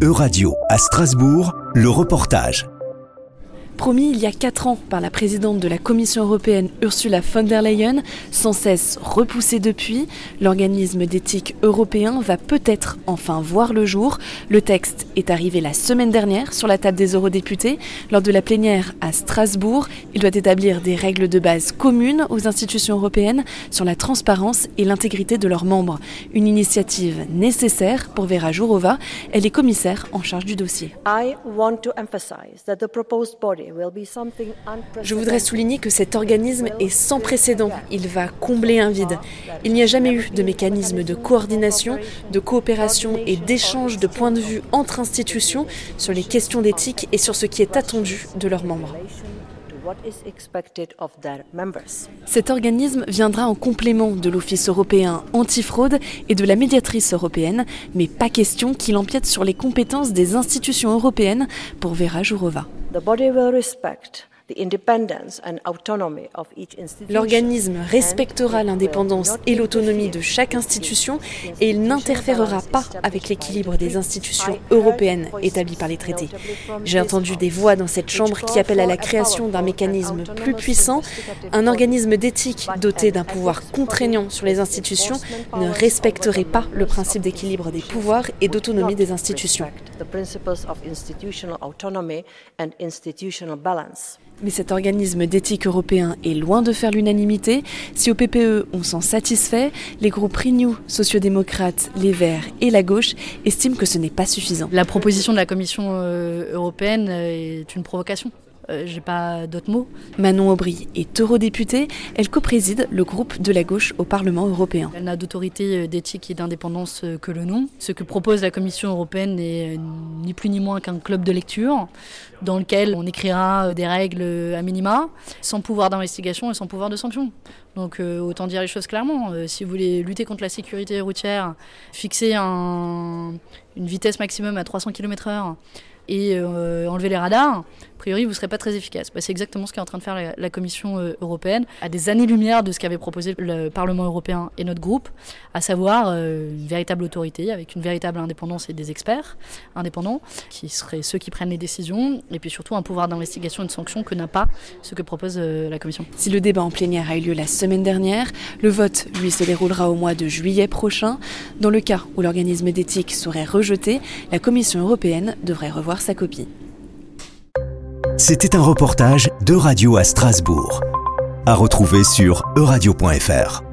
Euradio à Strasbourg, le reportage. Promis il y a quatre ans par la présidente de la Commission européenne Ursula von der Leyen, sans cesse repoussé depuis, l'organisme d'éthique européen va peut-être enfin voir le jour. Le texte est arrivé la semaine dernière sur la table des eurodéputés lors de la plénière à Strasbourg. Il doit établir des règles de base communes aux institutions européennes sur la transparence et l'intégrité de leurs membres. Une initiative nécessaire pour Vera Jourova. Elle est commissaire en charge du dossier. Je voudrais souligner que cet organisme est sans précédent. Il va combler un vide. Il n'y a jamais eu de mécanisme de coordination, de coopération et d'échange de points de vue entre institutions sur les questions d'éthique et sur ce qui est attendu de leurs membres. Cet organisme viendra en complément de l'Office européen antifraude et de la médiatrice européenne, mais pas question qu'il empiète sur les compétences des institutions européennes pour Vera Jourova. L'organisme respectera l'indépendance et l'autonomie de chaque institution et il n'interférera pas avec l'équilibre des institutions européennes établies par les traités. J'ai entendu des voix dans cette Chambre qui appellent à la création d'un mécanisme plus puissant. Un organisme d'éthique doté d'un pouvoir contraignant sur les institutions ne respecterait pas le principe d'équilibre des pouvoirs et d'autonomie des institutions. Mais cet organisme d'éthique européen est loin de faire l'unanimité. Si au PPE on s'en satisfait, les groupes Renew, sociodémocrates, les Verts et la gauche estiment que ce n'est pas suffisant. La proposition de la Commission euh, européenne est une provocation. Euh, j'ai pas d'autres mots. Manon Aubry est eurodéputée. Elle co-préside le groupe de la gauche au Parlement européen. Elle n'a d'autorité euh, d'éthique et d'indépendance euh, que le nom. Ce que propose la Commission européenne n'est ni plus ni moins qu'un club de lecture dans lequel on écrira des règles à minima, sans pouvoir d'investigation et sans pouvoir de sanction. Donc autant dire les choses clairement. si vous voulez lutter contre la sécurité routière, fixer un, une vitesse maximum à 300 km/h et enlever les radars, a priori, vous ne serez pas très efficace. Bah, c'est exactement ce qu'est en train de faire la, Commission euh, européenne, à des années-lumière de ce qu'avait proposé le Parlement européen et notre groupe, à savoir euh, une véritable autorité avec une véritable indépendance et des experts indépendants, qui seraient ceux qui prennent les décisions, et puis surtout un pouvoir d'investigation et de sanction que n'a pas ce que propose la Commission. Si le débat en plénière a eu lieu la semaine dernière, le vote, lui, se déroulera au mois de juillet prochain. Dans le cas où l'organisme d'éthique serait rejeté, la Commission européenne devrait revoir sa copie. C'était un reportage de Radio à Strasbourg, à retrouver sur euradio.fr.